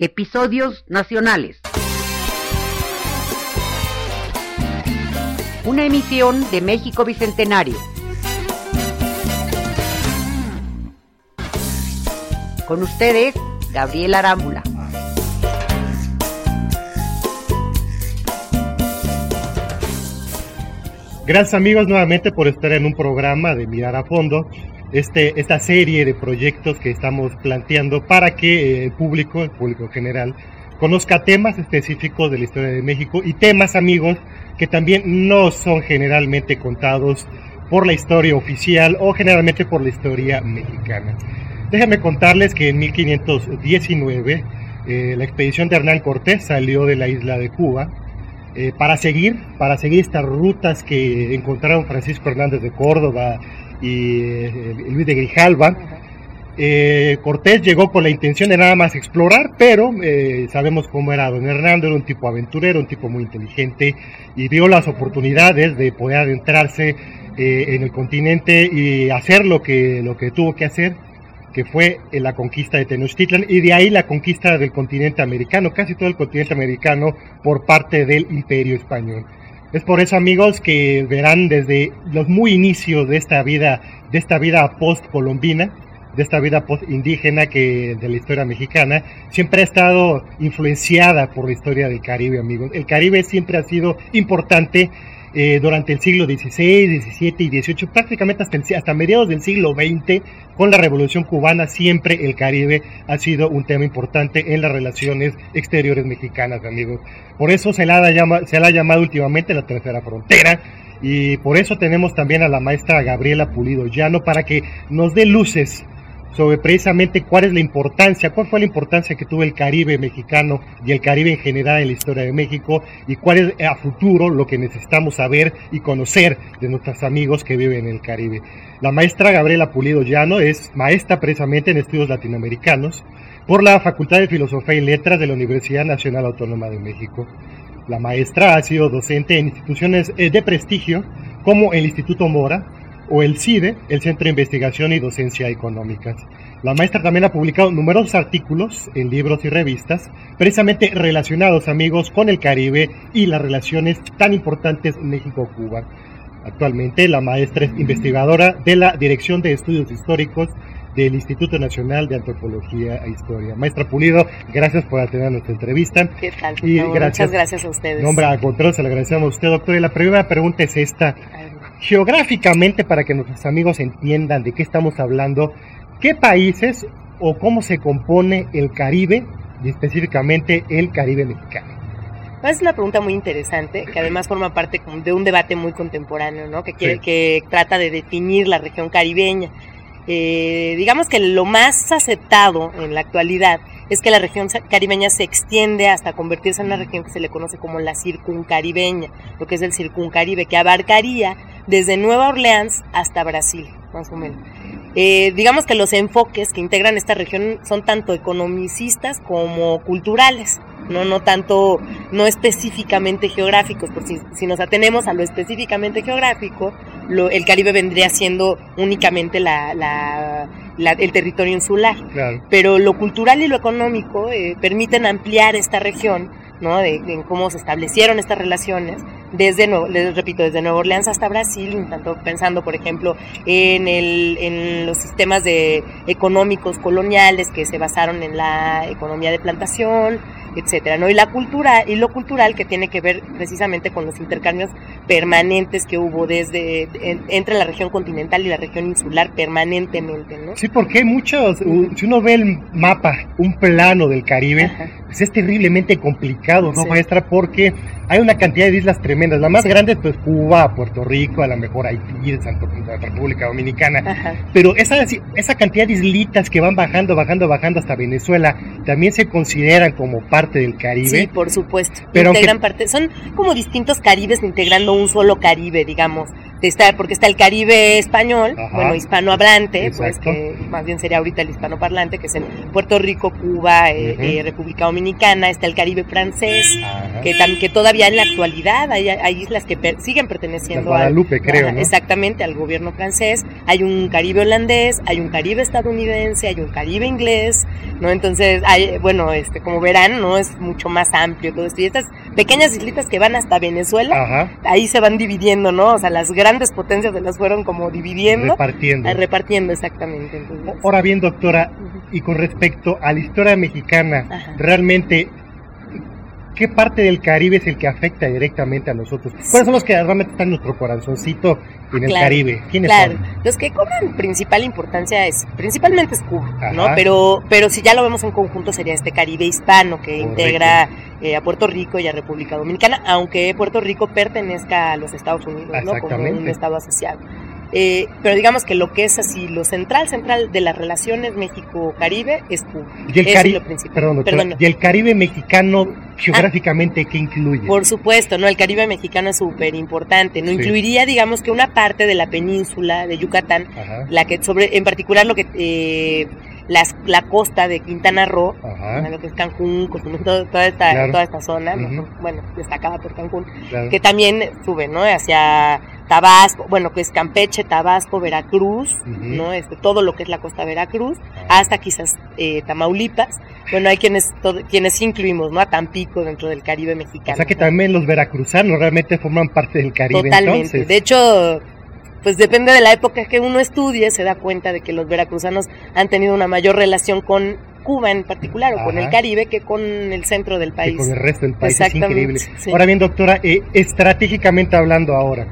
Episodios nacionales. Una emisión de México Bicentenario. Con ustedes, Gabriel Arámbula. Gracias amigos nuevamente por estar en un programa de Mirar a Fondo, este, esta serie de proyectos que estamos planteando para que eh, el público, el público general, conozca temas específicos de la historia de México y temas amigos que también no son generalmente contados por la historia oficial o generalmente por la historia mexicana. Déjenme contarles que en 1519 eh, la expedición de Hernán Cortés salió de la isla de Cuba eh, para seguir, para seguir estas rutas que encontraron Francisco Hernández de Córdoba y eh, Luis de Grijalva. Eh, Cortés llegó con la intención de nada más explorar, pero sabemos cómo era don Hernando, era un tipo aventurero, un tipo muy inteligente y vio las oportunidades de poder adentrarse en el continente y hacer lo que, lo que tuvo que hacer que fue la conquista de Tenochtitlan y de ahí la conquista del continente americano, casi todo el continente americano por parte del imperio español. Es por eso amigos que verán desde los muy inicios de esta vida, de esta vida post-colombina, de esta vida post-indígena que de la historia mexicana, siempre ha estado influenciada por la historia del Caribe amigos. El Caribe siempre ha sido importante eh, durante el siglo XVI, XVII y XVIII, prácticamente hasta, hasta mediados del siglo XX, con la Revolución Cubana, siempre el Caribe ha sido un tema importante en las relaciones exteriores mexicanas, amigos. Por eso se la, llama, se la ha llamado últimamente la tercera frontera, y por eso tenemos también a la maestra Gabriela Pulido Llano para que nos dé luces sobre precisamente cuál es la importancia, cuál fue la importancia que tuvo el Caribe mexicano y el Caribe en general en la historia de México y cuál es a futuro lo que necesitamos saber y conocer de nuestros amigos que viven en el Caribe. La maestra Gabriela Pulido Llano es maestra precisamente en estudios latinoamericanos por la Facultad de Filosofía y Letras de la Universidad Nacional Autónoma de México. La maestra ha sido docente en instituciones eh, de prestigio como el Instituto Mora, o el CIDE, el Centro de Investigación y Docencia Económicas. La maestra también ha publicado numerosos artículos en libros y revistas, precisamente relacionados, amigos, con el Caribe y las relaciones tan importantes México-Cuba. Actualmente la maestra es investigadora de la Dirección de Estudios Históricos del Instituto Nacional de Antropología e Historia. Maestra Pulido, gracias por atender nuestra entrevista. ¿Qué tal? Y Muchas gracias a ustedes. Nombre al contrario, se le agradecemos a usted, doctor. Y la primera pregunta es esta geográficamente, para que nuestros amigos entiendan de qué estamos hablando, ¿qué países o cómo se compone el Caribe y específicamente el Caribe mexicano? Es una pregunta muy interesante, que además forma parte de un debate muy contemporáneo, ¿no? que, quiere, que trata de definir la región caribeña. Eh, digamos que lo más aceptado en la actualidad es que la región caribeña se extiende hasta convertirse en una región que se le conoce como la circuncaribeña, lo que es el circuncaribe, que abarcaría desde Nueva Orleans hasta Brasil, más o menos. Eh, digamos que los enfoques que integran esta región son tanto economicistas como culturales, no, no tanto, no específicamente geográficos, porque si, nos atenemos a lo específicamente geográfico, el Caribe vendría siendo únicamente la, el territorio insular. Pero lo cultural y lo económico eh, permiten ampliar esta región, ¿no? De, de, cómo se establecieron estas relaciones desde, les repito, desde Nueva Orleans hasta Brasil, tanto pensando, por ejemplo, en, el, en los sistemas de, económicos coloniales que se basaron en la economía de plantación, etcétera, ¿no? Y la cultura, y lo cultural que tiene que ver precisamente con los intercambios permanentes que hubo desde entre la región continental y la región insular permanentemente, ¿no? Sí, porque muchos, si uno ve el mapa, un plano del Caribe, pues es terriblemente complicado, ¿no, maestra? Porque hay una cantidad de islas tremendas. La más grande es pues, Cuba, Puerto Rico, a lo mejor Haití, Santo, la República Dominicana. Pero esa, esa cantidad de islitas que van bajando, bajando, bajando hasta Venezuela, también se consideran como parte del Caribe. Sí, por supuesto. Pero Integran parte, son como distintos Caribes integrando un solo Caribe, digamos. Está, porque está el Caribe español, bueno, hispanohablante, pues que más bien sería ahorita el hispanoparlante, que es en Puerto Rico, Cuba, eh, eh, República Dominicana, está el Caribe francés, que, que todavía en la actualidad hay, islas que siguen perteneciendo a Guadalupe, creo, exactamente al gobierno francés, hay un Caribe holandés, hay un Caribe estadounidense, hay un Caribe inglés, ¿no? Entonces, hay, bueno, este, como verán, no es mucho más amplio todo esto. Y estas pequeñas islitas que van hasta Venezuela, ahí se van dividiendo, ¿no? O sea, las grandes potencias se las fueron como dividiendo. Repartiendo. Ah, repartiendo, exactamente. Ahora bien, doctora, y con respecto a la historia mexicana, realmente ¿qué parte del Caribe es el que afecta directamente a nosotros? ¿Cuáles son los que realmente están en nuestro corazoncito en el Caribe? ¿Quiénes claro. Los que cobran principal importancia es, principalmente es Cuba, ¿no? Pero, pero si ya lo vemos en conjunto sería este Caribe hispano que integra eh, a Puerto Rico y a República Dominicana, aunque Puerto Rico pertenezca a los Estados Unidos, ¿no? Como un estado asociado. Eh, pero digamos que lo que es así, lo central, central de las relaciones México-Caribe es Cuba. Y el, Caribe, perdón, ¿Y el Caribe mexicano geográficamente qué incluye? Por supuesto, ¿no? El Caribe mexicano es súper importante. ¿no? Incluiría, digamos, que una parte de la península de Yucatán, la que sobre, en particular lo que... Eh, las, la costa de Quintana Roo, lo que es Cancún, toda, esta, toda esta zona, bueno, destacada por Cancún, que también sube, ¿no? Hacia Tabasco, bueno, que es Campeche, Tabasco, Veracruz, ¿no? Este, todo lo que es la costa Veracruz, hasta quizás eh, Tamaulipas. Bueno, hay quienes quienes incluimos, ¿no? A Tampico dentro del Caribe mexicano. O sea que también los veracruzanos realmente forman parte del Caribe. Totalmente. De hecho, pues depende de la época que uno estudie, se da cuenta de que los veracruzanos han tenido una mayor relación con Cuba en particular o con el Caribe que con el centro del país. Que con el resto del país, es increíble. Ahora bien, doctora, eh, estratégicamente hablando ahora,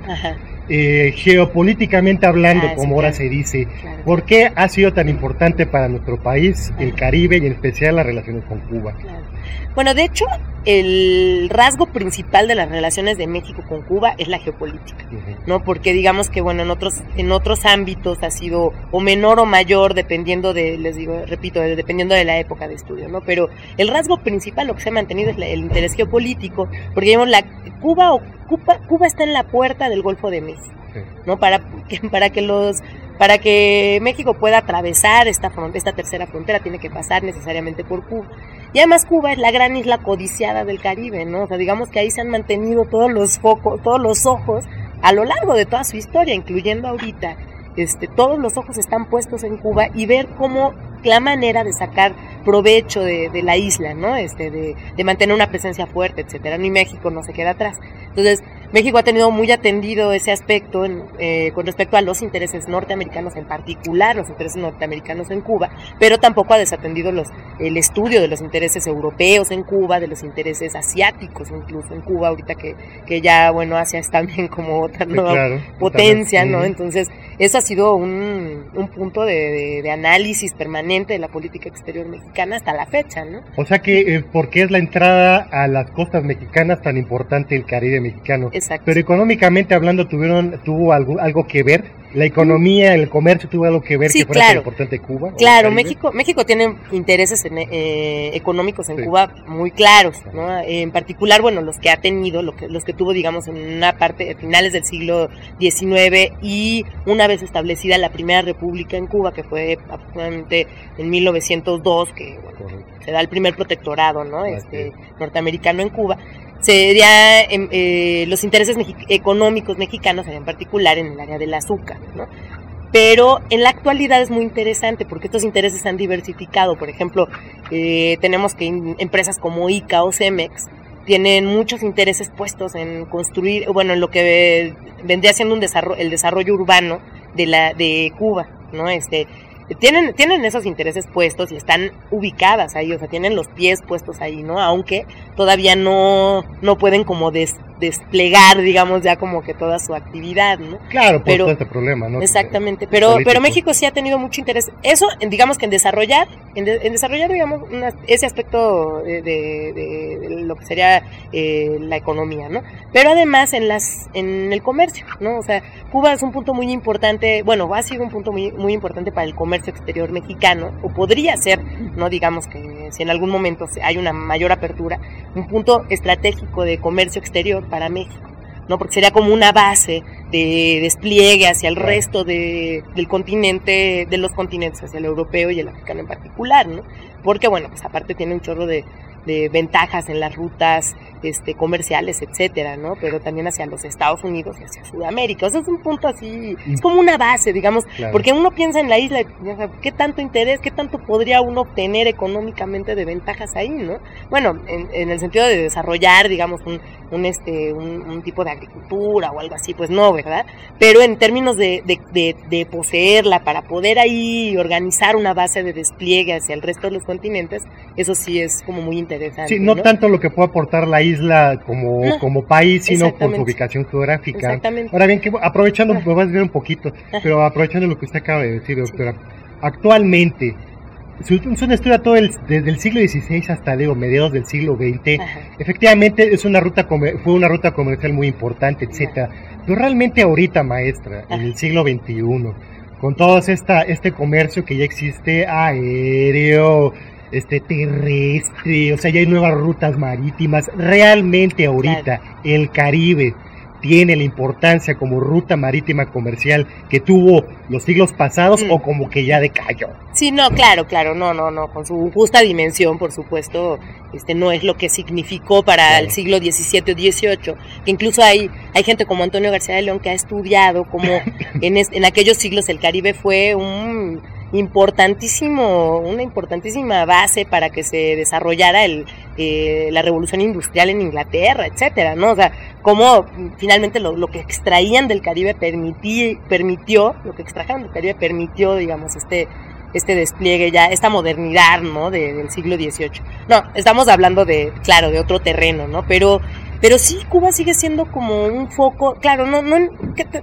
eh, geopolíticamente hablando, ah, como ahora se dice, ¿por qué ha sido tan importante para nuestro país el Caribe y en especial las relaciones con Cuba? Bueno, de hecho, el rasgo principal de las relaciones de México con Cuba es la geopolítica, ¿no? Porque digamos que, bueno, en otros, en otros ámbitos ha sido o menor o mayor, dependiendo de, les digo, repito, dependiendo de la época de estudio, ¿no? Pero el rasgo principal, lo que se ha mantenido es el interés geopolítico, porque digamos, la, Cuba, Cuba, Cuba está en la puerta del Golfo de México, ¿no? Para para que los para que México pueda atravesar esta, esta tercera frontera tiene que pasar necesariamente por Cuba. Y además Cuba es la gran isla codiciada del Caribe, ¿no? O sea, digamos que ahí se han mantenido todos los focos, todos los ojos a lo largo de toda su historia, incluyendo ahorita. Este, todos los ojos están puestos en Cuba y ver cómo la manera de sacar provecho de, la isla, ¿no? Este, de, de, mantener una presencia fuerte, etcétera. Ni México no se queda atrás. Entonces, México ha tenido muy atendido ese aspecto eh, con respecto a los intereses norteamericanos, en particular los intereses norteamericanos en Cuba, pero tampoco ha desatendido los, el estudio de los intereses europeos en Cuba, de los intereses asiáticos incluso en Cuba, ahorita que, que ya, bueno, Asia es también como otra nueva potencia, ¿no? Entonces, eso ha sido un, un punto de, de, análisis permanente de la política exterior mexicana hasta la fecha, ¿no? O sea que, eh, ¿por qué es la entrada a las costas mexicanas tan importante el Caribe mexicano? Pero económicamente hablando, tuvieron tuvo algo, algo que ver la economía, el comercio tuvo algo que ver que fuera tan importante Cuba. Claro, México, México tiene intereses eh, económicos en Cuba muy claros, ¿no? En particular, bueno, los que ha tenido, lo que, los que tuvo, digamos, en una parte, a finales del siglo XIX y una vez establecida la primera república en Cuba, que fue aproximadamente en 1902, que se da el primer protectorado, ¿no? Este, norteamericano en Cuba sería em, eh, los intereses económicos mexicanos en particular en el área del azúcar, ¿no? Pero en la actualidad es muy interesante porque estos intereses han diversificado. Por ejemplo, eh, tenemos que empresas como ICA o Cemex tienen muchos intereses puestos en construir, bueno, en lo que vendría siendo un desarrollo, el desarrollo urbano de la de Cuba, ¿no? Este, tienen, tienen esos intereses puestos y están ubicadas ahí, o sea, tienen los pies puestos ahí, ¿no? Aunque todavía no, no pueden como des, desplegar, digamos, ya como que toda su actividad, ¿no? Claro, por todo este problema, ¿no? Exactamente, pero, pero México sí ha tenido mucho interés. Eso, digamos que en desarrollar, en, desarrollar, digamos, ese aspecto de, de, lo que sería eh, la economía, ¿no? Pero además en las, en el comercio, ¿no? O sea, Cuba es un punto muy importante, bueno, ha sido un punto muy, muy importante para el comercio exterior mexicano, o podría ser, ¿no? Digamos que si en algún momento hay una mayor apertura, un punto estratégico de comercio exterior para México. ¿no? Porque sería como una base de despliegue hacia el resto de, del continente, de los continentes, hacia el europeo y el africano en particular, ¿no? Porque, bueno, pues aparte tiene un chorro de, de ventajas en las rutas este, comerciales, etcétera, ¿no? Pero también hacia los Estados Unidos y hacia Sudamérica. O sea, es un punto así, es como una base, digamos, porque uno piensa en la isla, ¿qué tanto interés, qué tanto podría uno obtener económicamente de ventajas ahí, ¿no? Bueno, en, el sentido de desarrollar, digamos, un, un este, un, tipo de agricultura o algo así, pues no, ¿verdad? Pero en términos de, de, de poseerla para poder ahí organizar una base de despliegue hacia el resto de los continentes, eso sí es como muy interesante. Sí, no, tanto lo que puede aportar la isla como, como país, sino por su ubicación geográfica. Exactamente. Ahora bien, que aprovechando, me vas a ver un poquito, pero aprovechando lo que usted acaba de decir, doctora, actualmente, si usted estudia todo el, desde el siglo XVI hasta digo, mediados del siglo XX, efectivamente es una ruta fue una ruta comercial muy importante, etcétera. Pero realmente ahorita, maestra, en el siglo XXI, con todo esta, este comercio que ya existe, aéreo, este terrestre, o sea, ya hay nuevas rutas marítimas. Realmente ahorita el Caribe tiene la importancia como ruta marítima comercial que tuvo los siglos pasados mm. o como que ya decayó. Sí, no, claro, claro, no, no, no, con su justa dimensión, por supuesto, este no es lo que significó para el siglo XVII o XVIII, que incluso hay, hay gente como Antonio García de León que ha estudiado como en, en aquellos siglos el Caribe fue un importantísimo, una importantísima base para que se desarrollara el, eh, la revolución industrial en Inglaterra, etcétera, ¿no? O sea, cómo finalmente lo, lo que extraían del Caribe permití, permitió, lo que extrajeron del Caribe permitió, digamos, este, este despliegue ya, esta modernidad, ¿no? del siglo XVIII. No, estamos hablando de, claro, de otro terreno, ¿no? Pero pero sí, Cuba sigue siendo como un foco, claro, no, no,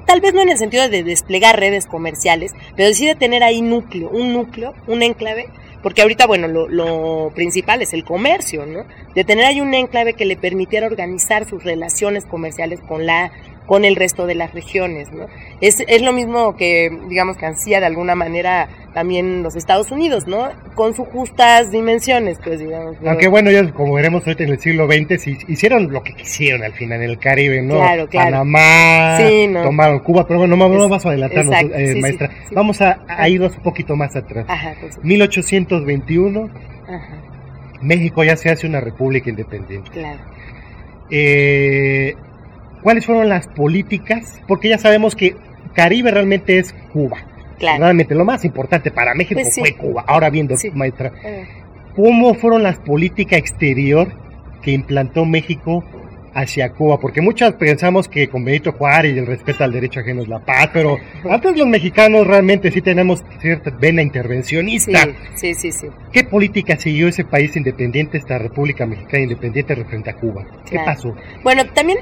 tal vez no en el sentido de desplegar redes comerciales, pero sí de tener ahí núcleo, un núcleo, un enclave, porque ahorita, bueno, lo, lo principal es el comercio, ¿no? De tener ahí un enclave que le permitiera organizar sus relaciones comerciales con la con el resto de las regiones, ¿no? Es, es lo mismo que, digamos, que ansía de alguna manera también los Estados Unidos, ¿no? Con sus justas dimensiones, pues, digamos. Aunque bueno, ya como veremos ahorita en el siglo XX, hicieron lo que quisieron al final en el Caribe, ¿no? Claro, claro. Panamá, tomaron Cuba, pero bueno, no, no vamos a adelantarnos, eh, maestra. vamos a, a, irnos un poquito más atrás. Ajá, 1821, Ajá. México ya se hace una república independiente. Claro. Eh, cuáles fueron las políticas, porque ya sabemos que Caribe realmente es Cuba. Realmente lo más importante para México pues fue Cuba. Ahora viendo, maestra, eh. ¿cómo fueron las políticas exterior que implantó México hacia Cuba, porque muchas pensamos que con Benito Juárez y el respeto al derecho ajeno es la paz, pero antes los mexicanos realmente sí tenemos cierta vena intervencionista. Sí, sí, sí. ¿Qué política siguió ese país independiente, esta República Mexicana independiente frente a Cuba? ¿Qué pasó? Bueno, también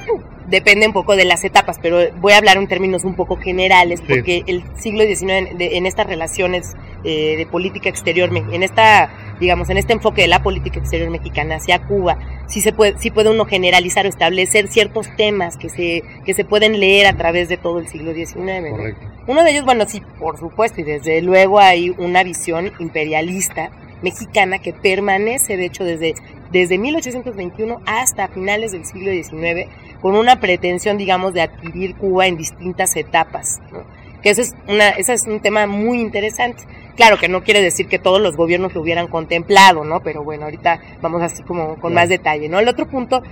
depende un poco de las etapas, pero voy a hablar en términos un poco generales, porque el siglo XIX en estas relaciones eh, de política exterior, en esta, digamos, en este enfoque de la política exterior mexicana hacia Cuba, sí se puede, sí puede uno generalizar o establecer ciertos temas que se, que se pueden leer a través de todo el siglo XIX. Uno de ellos, bueno, sí, por supuesto, y desde luego hay una visión imperialista mexicana que permanece, de hecho, desde, desde 1821 hasta finales del siglo XIX, con una pretensión, digamos, de adquirir Cuba en distintas etapas. Que ese es, una, ese es un tema muy interesante. Claro que no quiere decir que todos los gobiernos lo hubieran contemplado, ¿no? Pero bueno, ahorita vamos así como con más detalle, ¿no? El otro punto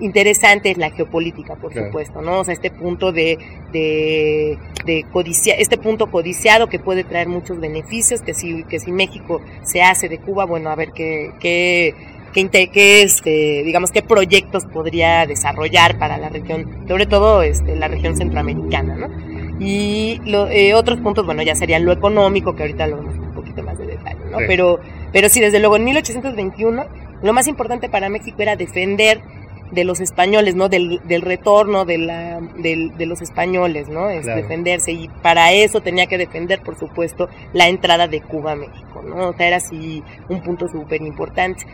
interesante es la geopolítica, por supuesto, ¿no? O sea, este punto de, de, de codicia, este punto codiciado que puede traer muchos beneficios, que si, que si México se hace de Cuba, bueno, a ver qué, qué qué, este, digamos, qué proyectos podría desarrollar para la región, sobre todo este, la región centroamericana, ¿no? Y eh, otros puntos, bueno, ya serían lo económico, que ahorita lo vemos un poquito más de detalle, ¿no? Pero, pero sí, desde luego, en 1821, lo más importante para México era defender de los españoles, ¿no? Del, del retorno de, la, de los españoles, ¿no? Es defenderse. Y para eso tenía que defender, por supuesto, la entrada de Cuba a México, ¿no? O sea, era así un punto súper importante.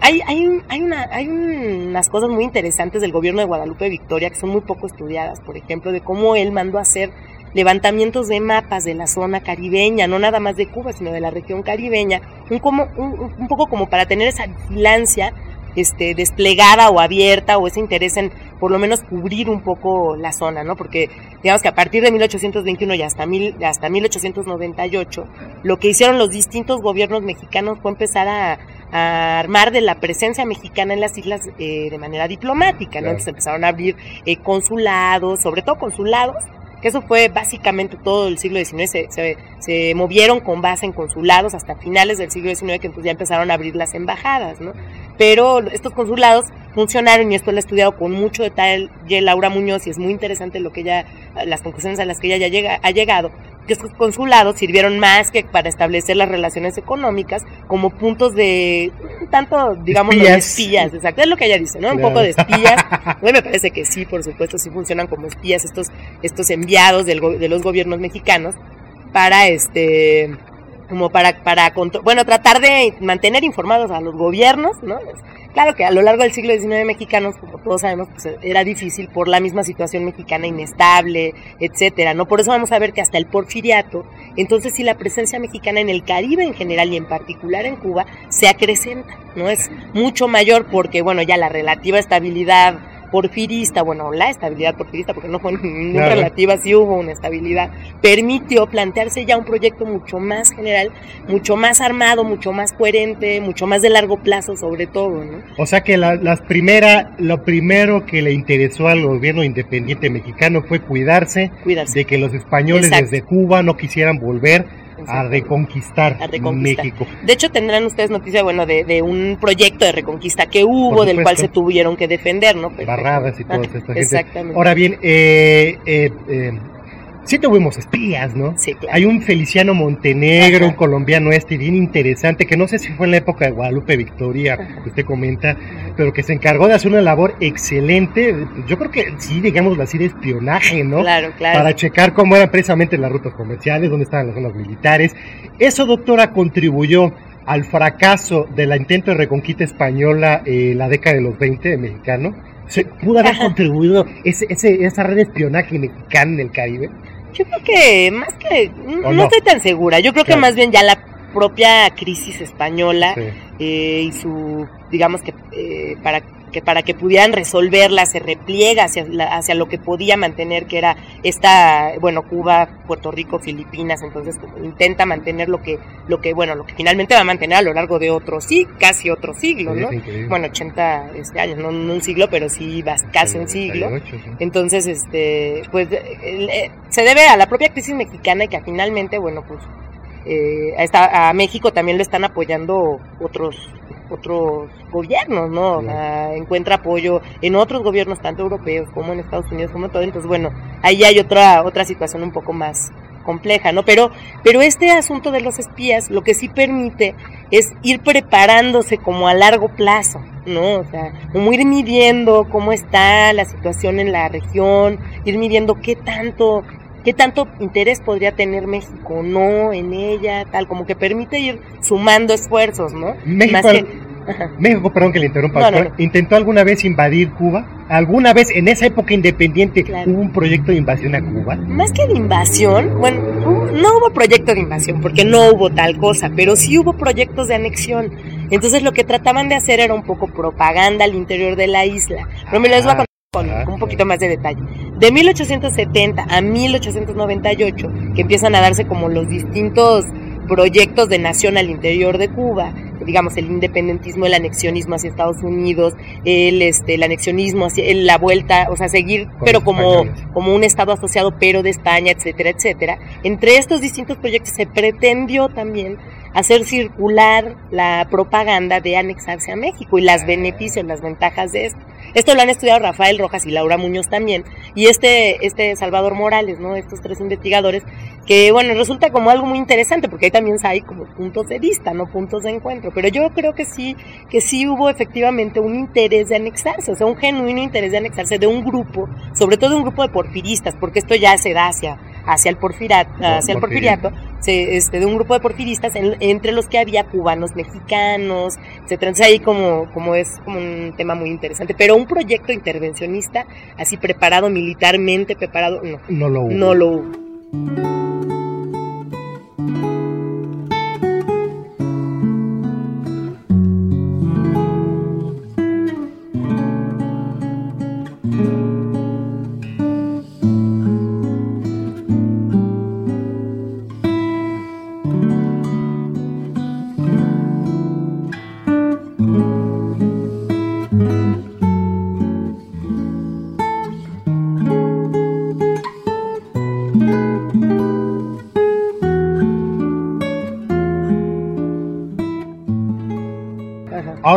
Hay, hay, hay, una, hay unas cosas muy interesantes del gobierno de Guadalupe Victoria que son muy poco estudiadas, por ejemplo, de cómo él mandó a hacer levantamientos de mapas de la zona caribeña, no nada más de Cuba, sino de la región caribeña, un, como, un, un poco como para tener esa vigilancia este, desplegada o abierta o ese interés en por lo menos cubrir un poco la zona, ¿no? Porque digamos que a partir de 1821 y hasta, mil, hasta 1898, lo que hicieron los distintos gobiernos mexicanos fue empezar a, armar de la presencia mexicana en las islas eh, de manera diplomática, ¿no? Entonces empezaron a abrir eh, consulados, sobre todo consulados, que eso fue básicamente todo el siglo XIX, se, se, movieron con base en consulados hasta finales del siglo XIX, que entonces ya empezaron a abrir las embajadas, ¿no? Pero estos consulados funcionaron y esto lo he estudiado con mucho detalle Laura Muñoz y es muy interesante lo que ella, las conclusiones a las que ella ya llega, ha llegado, que estos consulados sirvieron más que para establecer las relaciones económicas como puntos de tanto digamos espías, espías exacto es lo que ella dice no un poco de espías. A mí me parece que sí por supuesto sí funcionan como espías estos estos enviados del, de los gobiernos mexicanos para este como para para bueno tratar de mantener informados a los gobiernos no Claro que a lo largo del siglo XIX mexicanos, como todos sabemos, pues era difícil por la misma situación mexicana inestable, etcétera, ¿no? Por eso vamos a ver que hasta el porfiriato, entonces sí la presencia mexicana en el Caribe en general y en particular en Cuba se acrecenta, ¿no? Es mucho mayor porque, bueno, ya la relativa estabilidad porfirista, bueno, la estabilidad porfirista, porque no fue muy relativa, sí hubo una estabilidad, permitió plantearse ya un proyecto mucho más general, mucho más armado, mucho más coherente, mucho más de largo plazo sobre todo, ¿no? O sea que la, las primera, lo primero que le interesó al gobierno independiente mexicano fue cuidarse, de que los españoles desde Cuba no quisieran volver a reconquistar, México. De hecho, tendrán ustedes noticia, bueno, de, un proyecto de reconquista que hubo, del cual se tuvieron que defender, ¿no? Barradas y todo esto. Exactamente. Ahora bien, eh, eh, eh sí tuvimos espías, ¿no? Sí, claro. Hay un Feliciano Montenegro, un colombiano este bien interesante, que no sé si fue en la época de Guadalupe Victoria, que usted comenta, pero que se encargó de hacer una labor excelente, yo creo que sí, digamos así, de espionaje, ¿no? Claro, claro. Para checar cómo eran precisamente las rutas comerciales, dónde estaban las zonas militares. Eso, doctora, contribuyó al fracaso del intento de reconquista española en la década de los 20 mexicano. ¿Se pudo haber contribuido ese, ese, esa red de espionaje mexicana en el Caribe? Yo creo que más que no, estoy tan segura. Yo creo que más bien ya la propia crisis española eh, y su digamos que eh, para que para que pudieran resolverla se repliega hacia, hacia lo que podía mantener, que era esta, bueno, Cuba, Puerto Rico, Filipinas, entonces intenta mantener lo que, lo que, bueno, lo que finalmente va a mantener a lo largo de otro, sí, casi otro siglo, ¿no? Bueno, 80 este, años, no, un siglo, pero sí casi un siglo. Entonces, este, pues, eh, se debe a la propia crisis mexicana y que finalmente, bueno, pues, eh, a, a México también lo están apoyando otros otros gobiernos, ¿no? encuentra apoyo en otros gobiernos, tanto europeos como en Estados Unidos, como todo. Entonces, bueno, ahí hay otra, otra situación un poco más compleja, ¿no? Pero, pero este asunto de los espías lo que sí permite es ir preparándose como a largo plazo, ¿no? O sea, como ir midiendo cómo está la situación en la región, ir midiendo qué tanto qué tanto interés podría tener México no en ella, tal, como que permite ir sumando esfuerzos, ¿no? México, México perdón que le interrumpa, ¿intentó alguna vez invadir Cuba? ¿Alguna vez en esa época independiente hubo un proyecto de invasión a Cuba? Más que de invasión, bueno, no hubo proyecto de invasión porque no hubo tal cosa, pero sí hubo proyectos de anexión. Entonces lo que trataban de hacer era un poco propaganda al interior de la isla. Pero me les voy a con un poquito más de detalle. De 1870 a 1898, que empiezan a darse como los distintos proyectos de nación al interior de Cuba, digamos el independentismo, el anexionismo hacia Estados Unidos, el este el anexionismo hacia la vuelta, o sea, seguir pero como como un estado asociado pero de España, etcétera, etcétera. Entre estos distintos proyectos se pretendió también hacer circular la propaganda de anexarse a México y las beneficios, las ventajas de esto. Esto lo han estudiado Rafael Rojas y Laura Muñoz también, y este, este Salvador Morales, ¿no? Estos tres investigadores, que bueno, resulta como algo muy interesante, porque ahí también hay como puntos de vista, ¿no? Puntos de encuentro. Pero yo creo que sí, que sí hubo efectivamente un interés de anexarse, o sea, un genuino interés de anexarse de un grupo, sobre todo de un grupo de porfiristas, porque esto ya se da hacia, hacia el porfiriato, hacia el porfiriato, este, de un grupo de porfiristas entre los que había cubanos mexicanos, se Entonces ahí como, como es como un tema muy interesante. Pero un proyecto intervencionista, así preparado militarmente, preparado, no. No lo hubo. No lo hubo.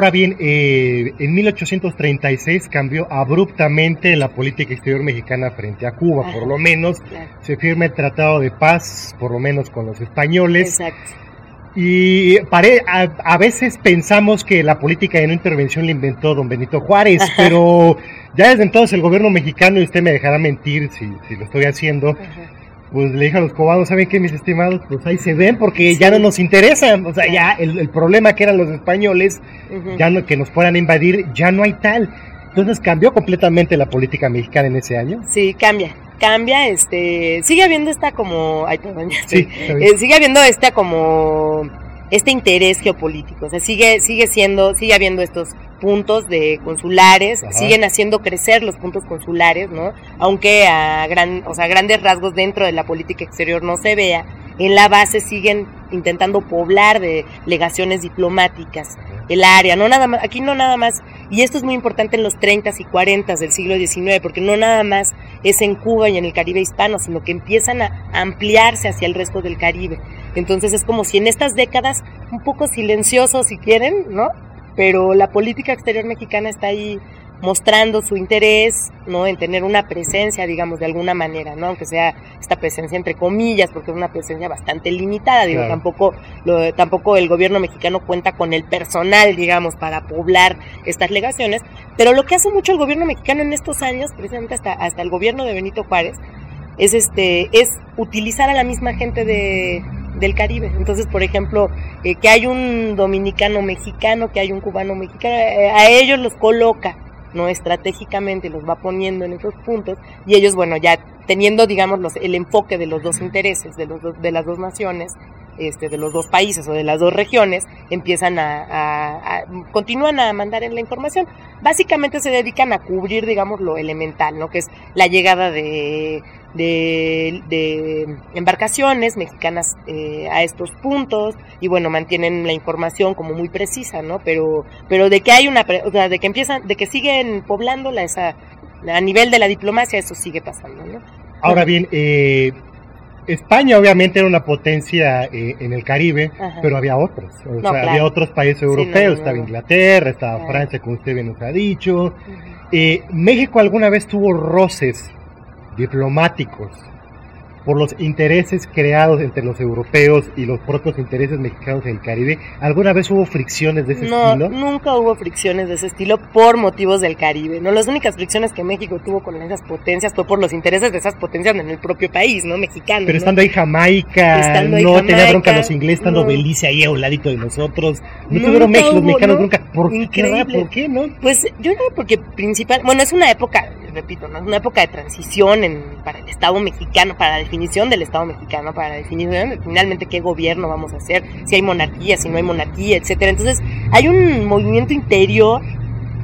Ahora bien, eh, en 1836 cambió abruptamente la política exterior mexicana frente a Cuba, por lo menos se firma el Tratado de Paz, por lo menos con los españoles. Exacto. Y a, veces pensamos que la política de no intervención la inventó don Benito Juárez, pero ya desde entonces el gobierno mexicano, y usted me dejará mentir si, lo estoy haciendo, pues le dije a los cubanos, ¿saben qué, mis estimados? Pues ahí se ven porque ya no nos interesan. O sea, ya el, problema que eran los españoles, ya no, que nos puedan invadir, ya no hay tal. Entonces cambió completamente la política mexicana en ese año. Sí, cambia cambia, este, sigue habiendo esta como, ay, perdón, sí, eh, sigue habiendo esta como, este interés geopolítico, o sea, sigue, sigue siendo, sigue habiendo estos puntos de consulares, siguen haciendo crecer los puntos consulares, ¿no? Aunque a gran, o sea, grandes rasgos dentro de la política exterior no se vea, en la base siguen intentando poblar de legaciones diplomáticas el área, no nada más, aquí no nada más, y esto es muy importante en los 30 y 40 del siglo XIX, porque no nada más es en Cuba y en el Caribe hispano, sino que empiezan a ampliarse hacia el resto del Caribe. Entonces es como si en estas décadas, un poco silencioso si quieren, ¿no? Pero la política exterior mexicana está ahí mostrando su interés, ¿no? En tener una presencia, digamos, de alguna manera, ¿no? Aunque sea esta presencia entre comillas, porque es una presencia bastante limitada, digo, tampoco, lo, tampoco el gobierno mexicano cuenta con el personal, digamos, para poblar estas legaciones, pero lo que hace mucho el gobierno mexicano en estos años, precisamente hasta, hasta el gobierno de Benito Juárez, es este, es utilizar a la misma gente de, del Caribe. Entonces, por ejemplo, eh, que hay un dominicano mexicano, que hay un cubano mexicano, eh, a ellos los coloca no estratégicamente los va poniendo en esos puntos y ellos, bueno, ya teniendo, digamos, los, el enfoque de los dos intereses de, los de las dos naciones, este, de los dos países o de las dos regiones, empiezan a, continúan a mandar en la información. Básicamente se dedican a cubrir, digamos, lo elemental, ¿no? Que es la llegada de de, embarcaciones mexicanas eh, a estos puntos y bueno mantienen la información como muy precisa no pero pero de que hay una o sea de que empiezan de que siguen poblando la esa a nivel de la diplomacia eso sigue pasando no ahora bien eh, España obviamente era una potencia eh, en el Caribe, pero había otros. O sea, había otros países europeos, estaba Inglaterra, estaba Francia, como usted bien nos ha dicho. México alguna vez tuvo roces diplomáticos por los intereses creados entre los europeos y los propios intereses mexicanos en el Caribe. ¿Alguna vez hubo fricciones de ese no, estilo? Nunca hubo fricciones de ese estilo por motivos del Caribe. No, las únicas fricciones que México tuvo con esas potencias fue por los intereses de esas potencias en el propio país, ¿no? Mexicano. Pero estando ahí Jamaica, no tenía bronca los ingleses estando Belice ahí a un ladito de nosotros. No tuvieron México, los mexicanos nunca. ¿Por qué, ¿Por qué no? Pues yo creo porque principal, bueno, es una época, repito, ¿no? Es una época de transición en, para el Estado mexicano, para definir definición del Estado mexicano, para la definición de finalmente qué gobierno vamos a hacer, si hay monarquía, si no hay monarquía, etcétera. Entonces, hay un movimiento interior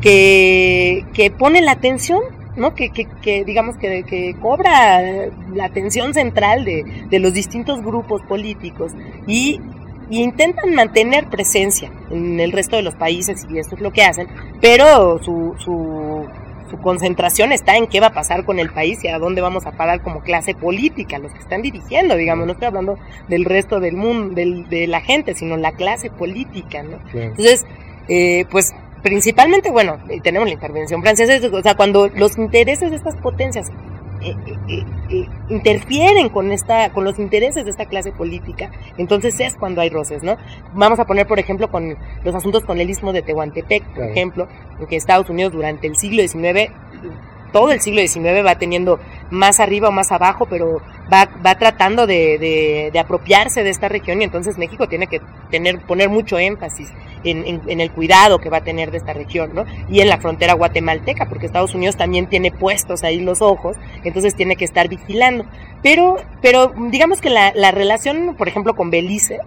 que, que pone la atención ¿no? Que, que, que, digamos que, que cobra la atención central de, de los distintos grupos políticos y, intentan mantener presencia en el resto de los países y esto es lo que hacen, pero su su concentración está en qué va a pasar con el país y a dónde vamos a parar como clase política, los que están dirigiendo, digamos, no estoy hablando del resto del mundo, del, de la gente, sino la clase política, ¿no? Entonces, eh, pues principalmente, bueno, eh, tenemos la intervención francesa, o sea, cuando los intereses de estas potencias eh, eh, eh, interfieren con esta con los intereses de esta clase política entonces es cuando hay roces no vamos a poner por ejemplo con los asuntos con el istmo de Tehuantepec por ejemplo en que Estados Unidos durante el siglo XIX todo el siglo XIX va teniendo más arriba o más abajo, pero va, va tratando de, de, apropiarse de esta región y entonces México tiene que tener, poner mucho énfasis en, en, el cuidado que va a tener de esta región, ¿no? Y en la frontera guatemalteca, porque Estados Unidos también tiene puestos ahí los ojos, entonces tiene que estar vigilando. Pero, pero digamos que la, la relación, por ejemplo, con Belice,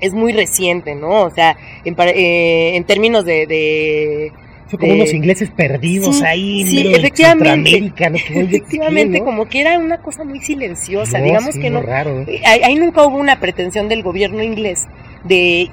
es muy reciente, ¿no? O sea, en, eh, en términos de son como unos ingleses perdidos ahí sí, efectivamente, efectivamente como que era una cosa muy silenciosa digamos que no. raro. Eh, ahí, nunca hubo una pretensión del gobierno inglés de,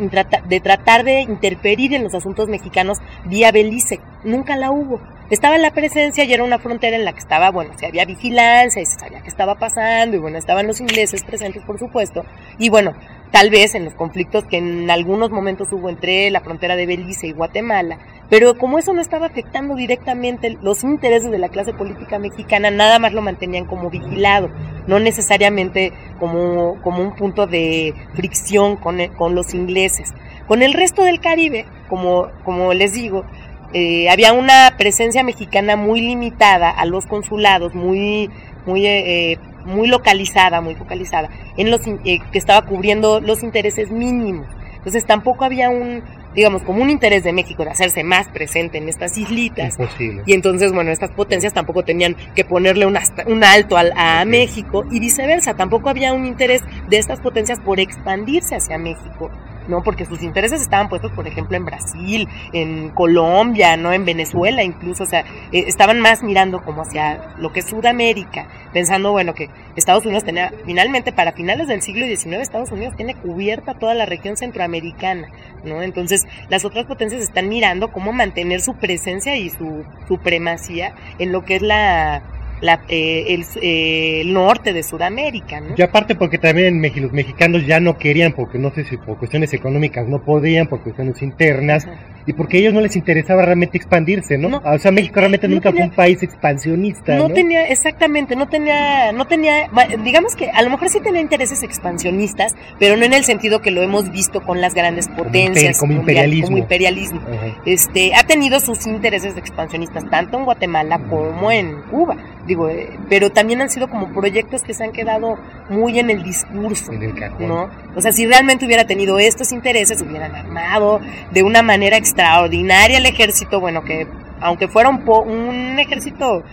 de tratar de interferir en los asuntos mexicanos vía Belice. Nunca la hubo. Estaba la presencia y era una frontera en la que estaba, bueno, se había vigilancia y se sabía qué estaba pasando y bueno, estaban los ingleses presentes, por supuesto, y bueno, tal vez en los conflictos que en algunos momentos hubo entre la frontera de Belice y Guatemala, pero como eso no estaba afectando directamente los intereses de la clase política mexicana, nada más lo mantenían como vigilado, no necesariamente como, como un punto de fricción con, con los ingleses. Con el resto del Caribe, como, como les digo, eh, había una presencia mexicana muy limitada a los consulados, muy, muy, eh, muy localizada, muy focalizada, en los, eh, que estaba cubriendo los intereses mínimos. Entonces tampoco había un, digamos, como un interés de México de hacerse más presente en estas islitas. Y entonces, bueno, estas potencias tampoco tenían que ponerle un, un alto al, a México y viceversa, tampoco había un interés de estas potencias por expandirse hacia México. ¿No? Porque sus intereses estaban puestos, por ejemplo, en Brasil, en Colombia, ¿no? En Venezuela incluso, o sea, eh, estaban más mirando como hacia lo que es Sudamérica, pensando, bueno, que Estados Unidos tenía, finalmente, para finales del siglo XIX, Estados Unidos tiene cubierta toda la región centroamericana, ¿no? Entonces, las otras potencias están mirando cómo mantener su presencia y su supremacía en lo que es la eh, eh, el, norte de Sudamérica. ¿no? Y aparte porque también los mexicanos ya no querían, porque no sé si por cuestiones económicas no podían, por cuestiones internas, y porque a ellos no les interesaba realmente expandirse, ¿no? o sea, México realmente nunca fue un país expansionista. No, tenía, exactamente, no tenía, no tenía, digamos que a lo mejor sí tenía intereses expansionistas, pero no en el sentido que lo hemos visto con las grandes potencias. Como, imperialismo. Como imperialismo. Este, ha tenido sus intereses expansionistas tanto en Guatemala como en Cuba digo, eh, pero también han sido como proyectos que se han quedado muy en el discurso, ¿no? O sea, si realmente hubiera tenido estos intereses, hubieran armado de una manera extraordinaria el ejército, bueno, que aunque fuera un, un ejército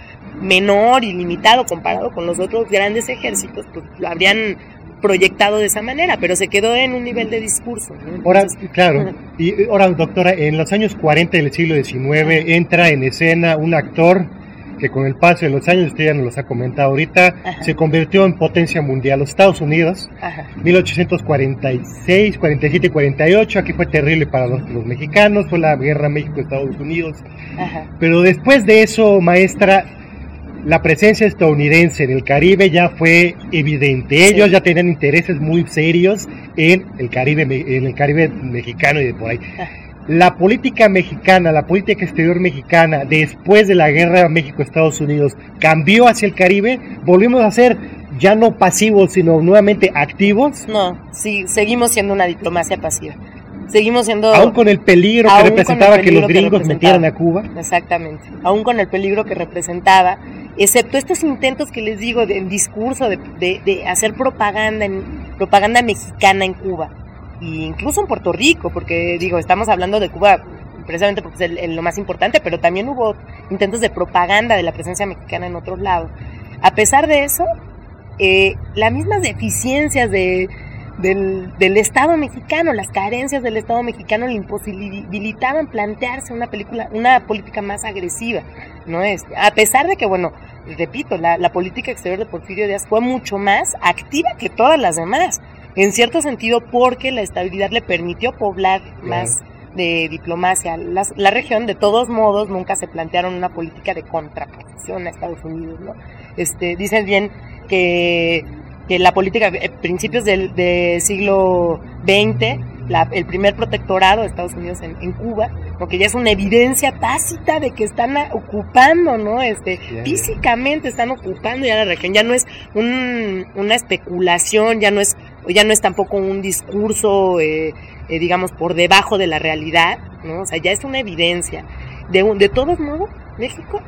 menor y limitado comparado con los otros grandes ejércitos, pues lo habrían proyectado de esa manera, pero se quedó en un nivel de discurso. ahora, claro, y ahora, doctora, en los años 40 del siglo XIX entra en escena un actor que con el paso de los años, usted ya nos los ha comentado ahorita, se convirtió en potencia mundial. Los Estados Unidos, 1846, 47 y 48, aquí fue terrible para los, mexicanos, fue la guerra México-Estados Unidos. Pero después de eso, maestra, la presencia estadounidense en el Caribe ya fue evidente. Ellos ya tenían intereses muy serios en el Caribe, en el Caribe mexicano y de por ahí la política mexicana, la política exterior mexicana, después de la guerra México-Estados Unidos, cambió hacia el Caribe, volvimos a ser ya no pasivos, sino nuevamente activos. No, sí, seguimos siendo una diplomacia pasiva. Seguimos siendo... Aún con el peligro que representaba que los gringos metieran a Cuba. Exactamente, aún con el peligro que representaba, excepto estos intentos que les digo de, discurso de, de, hacer propaganda, en, propaganda mexicana en Cuba y incluso en Puerto Rico, porque digo, estamos hablando de Cuba precisamente porque es lo más importante, pero también hubo intentos de propaganda de la presencia mexicana en otros lados. A pesar de eso, eh, las mismas deficiencias de, del, Estado mexicano, las carencias del Estado mexicano le imposibilitaban plantearse una película, una política más agresiva, ¿no es? A pesar de que, bueno, repito, la política exterior de Porfirio Díaz fue mucho más activa que todas las demás en cierto sentido porque la estabilidad le permitió poblar más de diplomacia la región. De todos modos, nunca se plantearon una política de contraposición a Estados Unidos, ¿no? Este, dicen bien que, que la política, eh, principios del, siglo XX, el primer protectorado de Estados Unidos en, Cuba, porque ya es una evidencia tácita de que están ocupando, ¿no? Este, físicamente están ocupando ya la región, ya no es una especulación, ya no es, ya no es tampoco un discurso, eh, eh, digamos, por debajo de la realidad, ¿no? O sea, ya es una evidencia. De, de todos modos, México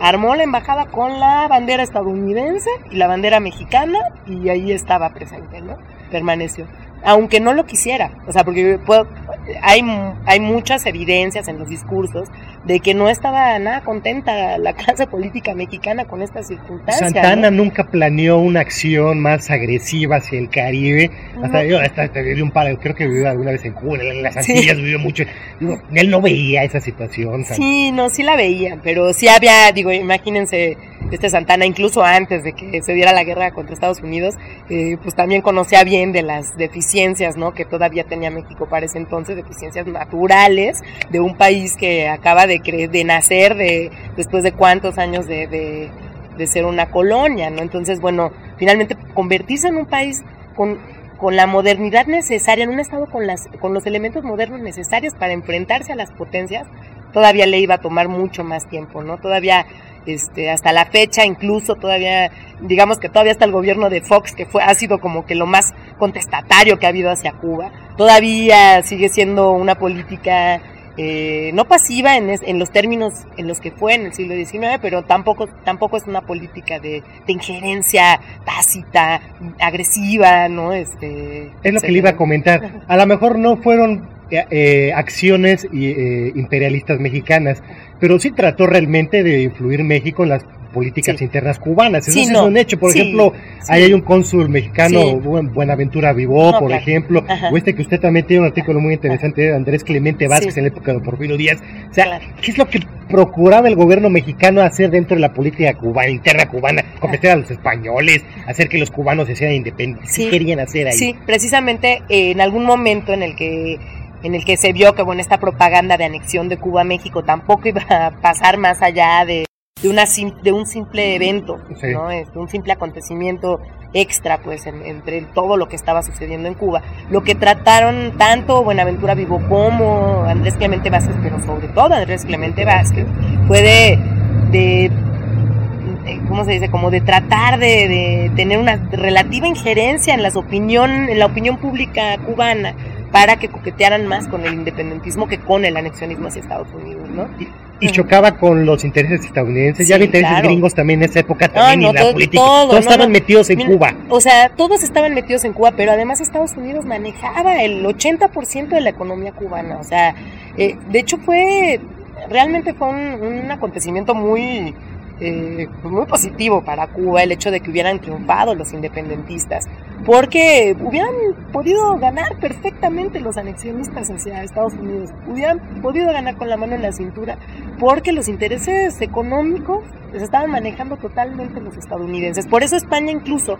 armó la embajada con la bandera estadounidense y la bandera mexicana y ahí estaba presente, ¿no? Permaneció aunque no lo quisiera, o sea, porque hay, hay muchas evidencias en los discursos de que no estaba nada contenta la clase política mexicana con estas circunstancias. Santana nunca planeó una acción más agresiva hacia el Caribe. Hasta yo hasta, un par, creo que vivió alguna vez en Cuba, en las Antillas vivió mucho. él no veía esa situación. Sí, no, sí la veía, pero sí había, digo, imagínense este Santana, incluso antes de que se diera la guerra contra Estados Unidos, eh, pues también conocía bien de las deficiencias, ¿no? Que todavía tenía México para ese entonces, deficiencias naturales de un país que acaba de, de nacer de, después de cuántos años de, de, de ser una colonia, ¿no? Entonces, bueno, finalmente convertirse en un país con con la modernidad necesaria, en un Estado con, las, con los elementos modernos necesarios para enfrentarse a las potencias, todavía le iba a tomar mucho más tiempo, ¿no? Todavía este, hasta la fecha, incluso todavía, digamos que todavía hasta el gobierno de Fox, que fue, ha sido como que lo más contestatario que ha habido hacia Cuba, todavía sigue siendo una política eh, no pasiva en, en, los términos en los que fue en el siglo XIX, pero tampoco, tampoco es una política de, injerencia tácita, agresiva, ¿no? Este, es lo que le iba a comentar. A lo mejor no fueron eh, eh, acciones eh, imperialistas mexicanas, pero sí trató realmente de influir México en las políticas internas cubanas. Eso es un hecho. Por ejemplo, ahí hay un cónsul mexicano, Buenaventura Vivó, por ejemplo, o este que usted también tiene un artículo muy interesante de Andrés Clemente Vázquez en la época de Porfirio Díaz. O sea, ¿qué es lo que procuraba el gobierno mexicano hacer dentro de la política cubana, interna cubana? Convertir a los españoles, hacer que los cubanos se sean independientes. ¿Qué querían hacer ahí? Sí, precisamente en algún momento en el que en el que se vio que bueno esta propaganda de anexión de Cuba a México tampoco iba a pasar más allá de de, una, de un simple evento, ¿no? Es un simple acontecimiento extra, pues, entre todo lo que estaba sucediendo en Cuba. Lo que trataron tanto Buenaventura Vivo como Andrés Clemente Vázquez, pero sobre todo Andrés Clemente Vázquez, fue de, de ¿cómo se dice? Como de tratar de, de, tener una relativa injerencia en las opinión, en la opinión pública cubana para que coquetearan más con el independentismo que con el anexionismo hacia Estados Unidos, ¿no? y chocaba con los intereses estadounidenses. ya había intereses gringos también en esa época también en la política. todos estaban metidos en Cuba. O sea, todos estaban metidos en Cuba, pero además Estados Unidos manejaba el 80% de la economía cubana. O sea, eh, de hecho fue, realmente fue un acontecimiento muy eh, pues, muy positivo para Cuba el hecho de que hubieran triunfado los independentistas, porque hubieran podido ganar perfectamente los anexionistas hacia Estados Unidos, hubieran podido ganar con la mano en la cintura, porque los intereses económicos los estaban manejando totalmente los estadounidenses. Por eso España incluso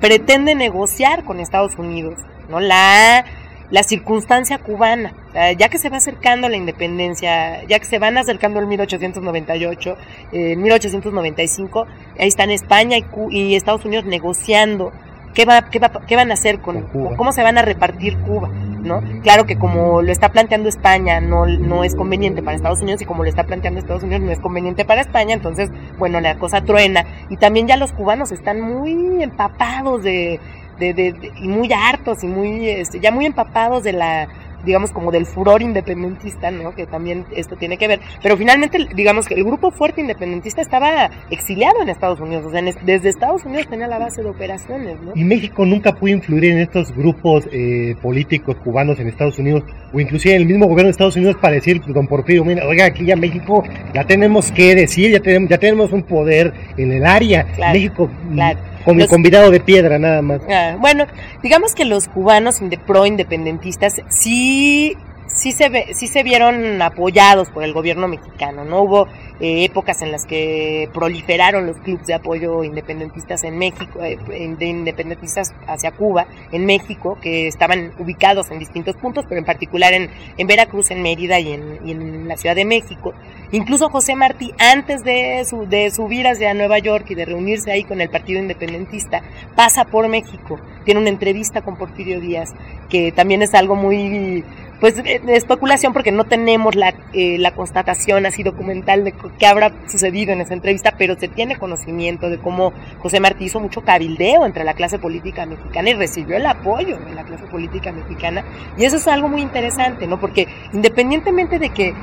pretende negociar con Estados Unidos, ¿no? La la circunstancia cubana, ya que se va acercando la independencia, ya que se van acercando el 1898, eh, 1895, ahí están España y, Estados Unidos negociando qué, va, qué, va, qué van a hacer con, Cuba, cómo se van a repartir Cuba, ¿no? Claro que como lo está planteando España no, no es conveniente para Estados Unidos y como lo está planteando Estados Unidos no es conveniente para España, entonces, bueno, la cosa truena y también ya los cubanos están muy empapados de de, de, y muy hartos y muy, este, ya muy empapados de la, digamos, como del furor independentista, ¿no? Que también esto tiene que ver. Pero finalmente, digamos que el grupo fuerte independentista estaba exiliado en Estados Unidos, o sea, desde Estados Unidos tenía la base de operaciones, ¿no? Y México nunca pudo influir en estos grupos eh, políticos cubanos en Estados Unidos, o inclusive en el mismo gobierno de Estados Unidos para decir, don Porfirio, mira, oiga, aquí ya México, ya tenemos que decir, ya tenemos, ya tenemos un poder en el área. México, claro con el convidado de piedra nada más. Ah, bueno, digamos que los cubanos pro independentistas sí sí se, ve, sí se vieron apoyados por el gobierno mexicano, ¿no? Hubo eh, épocas en las que proliferaron los clubes de apoyo independentistas en México, eh, de independentistas hacia Cuba, en México, que estaban ubicados en distintos puntos, pero en particular en, en Veracruz, en Mérida y en, y en la Ciudad de México. Incluso José Martí, antes de, su, de subir hacia Nueva York y de reunirse ahí con el Partido Independentista, pasa por México, tiene una entrevista con Porfirio Díaz, que también es algo muy pues de, especulación porque no tenemos la, eh, la constatación así documental de qué habrá sucedido en esa entrevista, pero se tiene conocimiento de cómo José Martí hizo mucho cabildeo entre la clase política mexicana y recibió el apoyo de la clase política mexicana. Y eso es algo muy interesante, ¿no? Porque independientemente de que,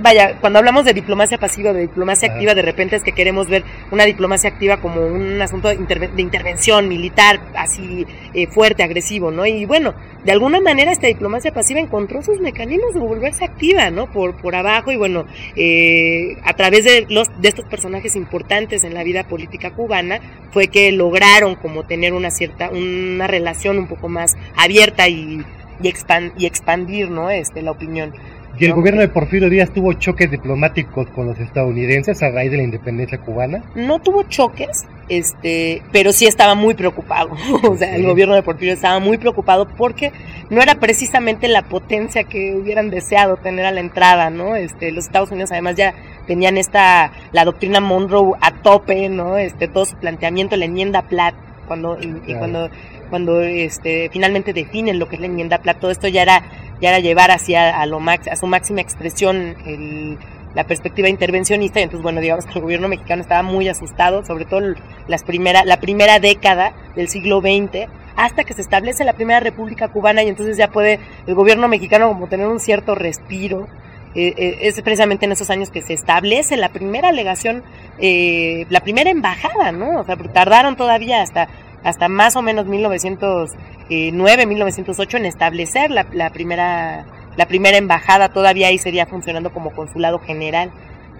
vaya, cuando hablamos de diplomacia pasiva o de diplomacia activa, de repente es que queremos ver una diplomacia activa como un asunto de, intervención militar así eh, fuerte, agresivo, ¿no? Y bueno, de alguna manera esta diplomacia pasiva encontró sus mecanismos de volverse activa, ¿no? Por, por abajo y bueno, eh, a través de, los, de estos personajes importantes en la vida política cubana fue que lograron como tener una cierta, una relación un poco más abierta y, y, y expandir, ¿no? Este, la opinión. ¿Y el gobierno de Porfirio Díaz tuvo choques diplomáticos con los estadounidenses a raíz de la independencia cubana? No tuvo choques, este, pero sí estaba muy preocupado. o sea, el gobierno de Porfirio estaba muy preocupado porque no era precisamente la potencia que hubieran deseado tener a la entrada, ¿no? Este, los Estados Unidos además ya tenían esta la doctrina Monroe a tope, ¿no? Este, todo su planteamiento, la enmienda Platt cuando y, cuando cuando este, finalmente definen lo que es la enmienda Platt, todo esto ya era, ya era llevar hacia a, lo max, a su máxima expresión el, la perspectiva intervencionista y entonces bueno digamos que el gobierno mexicano estaba muy asustado sobre todo las primera, la primera década del siglo XX hasta que se establece la primera república cubana y entonces ya puede el gobierno mexicano como tener un cierto respiro eh, eh, es precisamente en esos años que se establece la primera alegación, eh, la primera embajada, ¿no? O sea, tardaron todavía hasta, hasta más o menos 1909, 1908 en establecer la primera la primera embajada todavía ahí sería funcionando como consulado general.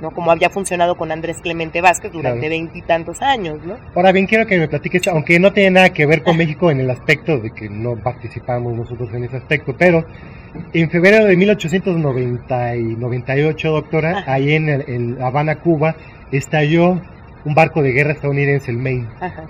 ¿no? Como había funcionado con Andrés Clemente Vázquez durante veintitantos años, ¿no? Ahora bien, quiero que me platiques, aunque no tiene nada que ver con México en el aspecto de que no participamos nosotros en ese aspecto, pero en febrero de 1898, doctora, ahí en, en Habana, Cuba, estalló un barco de guerra estadounidense, el Maine. Ajá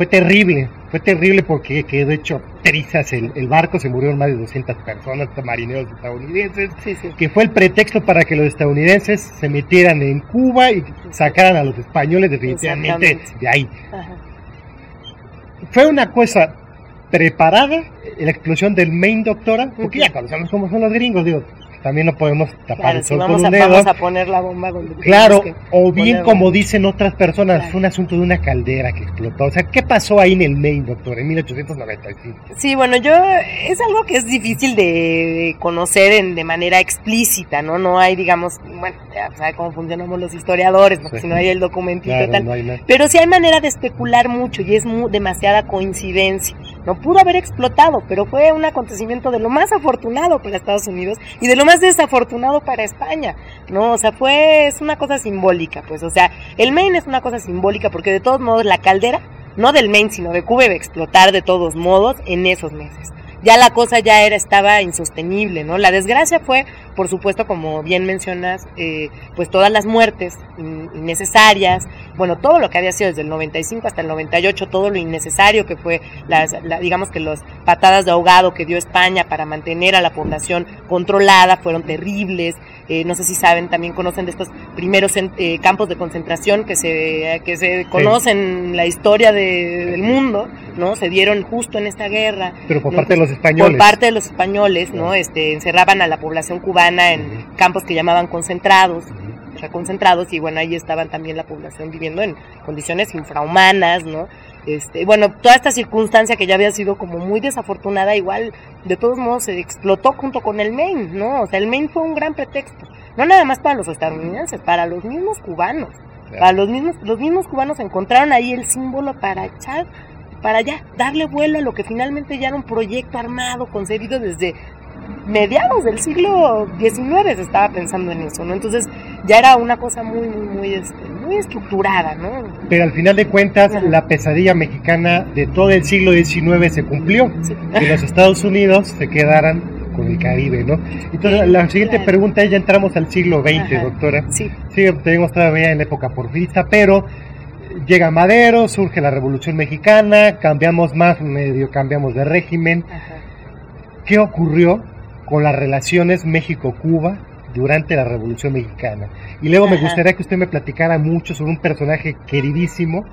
fue terrible, fue terrible porque quedó hecho trizas el, el, barco, se murieron más de 200 personas, marineros estadounidenses, que fue el pretexto para que los estadounidenses se metieran en Cuba y sacaran a los españoles definitivamente de ahí. Fue una cosa preparada la explosión del Main Doctora, porque ya conocemos cómo son los gringos, digo, también no podemos tapar el sol vamos con un a, Vamos a poner la bomba donde Claro, o bien como dicen otras personas, fue un asunto de una caldera que explotó. O sea, ¿qué pasó ahí en el Maine, doctor, en 1895? Sí, bueno, yo es algo que es difícil de conocer en, de manera explícita, ¿no? No hay, digamos, bueno, ya sabe cómo funcionamos los historiadores, porque si no hay el documentito y tal. Pero sí hay manera de especular mucho y es demasiada coincidencia. No pudo haber explotado, pero fue un acontecimiento de lo más afortunado para Estados Unidos y de lo más desafortunado para España, ¿no? O sea, fue, es una cosa simbólica, pues, o sea, el Maine es una cosa simbólica porque de todos modos la caldera, no del Maine, sino de Cuba, iba a explotar de todos modos en esos meses ya la cosa ya era, estaba insostenible, ¿no? La desgracia fue, por supuesto, como bien mencionas, eh, pues todas las muertes innecesarias, bueno, todo lo que había sido desde el 95 hasta el 98, todo lo innecesario que fue, las, digamos que las patadas de ahogado que dio España para mantener a la población controlada fueron terribles, eh, no sé si saben, también conocen de estos primeros eh, campos de concentración que se, que se conocen en la historia del mundo, ¿no? Se dieron justo en esta guerra. Pero por parte de los españoles. Por parte de los españoles, ¿no? Este, encerraban a la población cubana en campos que llamaban concentrados concentrados y bueno, ahí estaban también la población viviendo en condiciones infrahumanas, ¿no? Este, bueno, toda esta circunstancia que ya había sido como muy desafortunada, igual de todos modos se explotó junto con el Maine, ¿no? O sea, el Maine fue un gran pretexto, no nada más para los estadounidenses, para los mismos cubanos. Para los mismos, los mismos cubanos encontraron ahí el símbolo para echar, para ya darle vuelo a lo que finalmente ya era un proyecto armado concebido desde mediados del siglo XIX se estaba pensando en eso, ¿no? Entonces ya era una cosa muy, muy, muy, este, muy estructurada, ¿no? Pero al final de cuentas, la pesadilla mexicana de todo el siglo XIX se cumplió, que los Estados Unidos se quedaran con el Caribe, ¿no? Entonces, la siguiente pregunta es, ya entramos al siglo XX, doctora. Sí. Sí, tenemos todavía en la época porfirista, pero llega Madero, surge la Revolución Mexicana, cambiamos más, medio cambiamos de régimen. ¿Qué ocurrió con las relaciones México-Cuba durante la Revolución Mexicana. Y luego me gustaría que usted me platicara mucho sobre un personaje queridísimo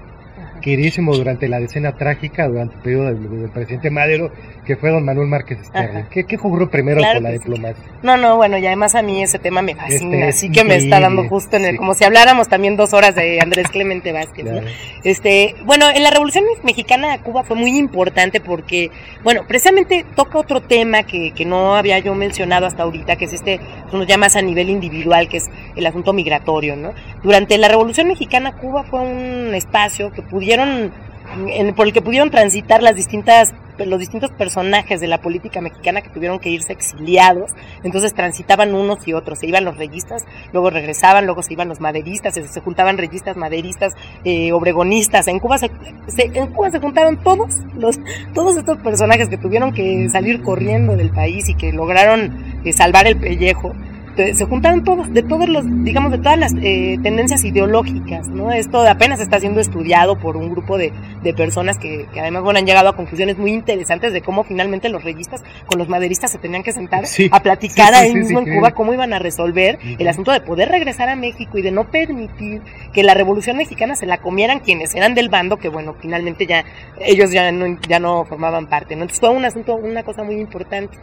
queridísimo durante la decena trágica, durante el periodo del, presidente Madero, que fue don Manuel Márquez Esterri. ¿Qué, ¿Qué, ocurrió primero con la diplomacia? No, no, bueno, y además a mí ese tema me fascina, este, así que me está dando justo en el, como si habláramos también dos horas de Andrés Clemente Vázquez. Este, bueno, en la Revolución Mexicana Cuba fue muy importante porque, bueno, precisamente toca otro tema que, que no había yo mencionado hasta ahorita, que es este, uno ya más a nivel individual, que es el asunto migratorio, ¿no? Durante la Revolución Mexicana Cuba fue un espacio que pudiera en, por el que pudieron transitar las distintas los distintos personajes de la política mexicana que tuvieron que irse exiliados, entonces transitaban unos y otros, se iban los reyistas, luego regresaban, luego se iban los maderistas, se, juntaban reyistas, maderistas, eh, obregonistas, en Cuba se, en Cuba se juntaron todos los todos estos personajes que tuvieron que salir corriendo del país y que lograron eh, salvar el pellejo se juntaron todos, de todos los, digamos, de todas las eh, tendencias ideológicas, ¿no? Esto apenas está siendo estudiado por un grupo de, de personas que, que, además, bueno, han llegado a conclusiones muy interesantes de cómo finalmente los reyistas con los maderistas se tenían que sentar a platicar ahí mismo en Cuba cómo iban a resolver el asunto de poder regresar a México y de no permitir que la revolución mexicana se la comieran quienes eran del bando, que bueno, finalmente ya ellos ya no, ya no formaban parte, ¿no? Entonces fue un asunto, una cosa muy importante.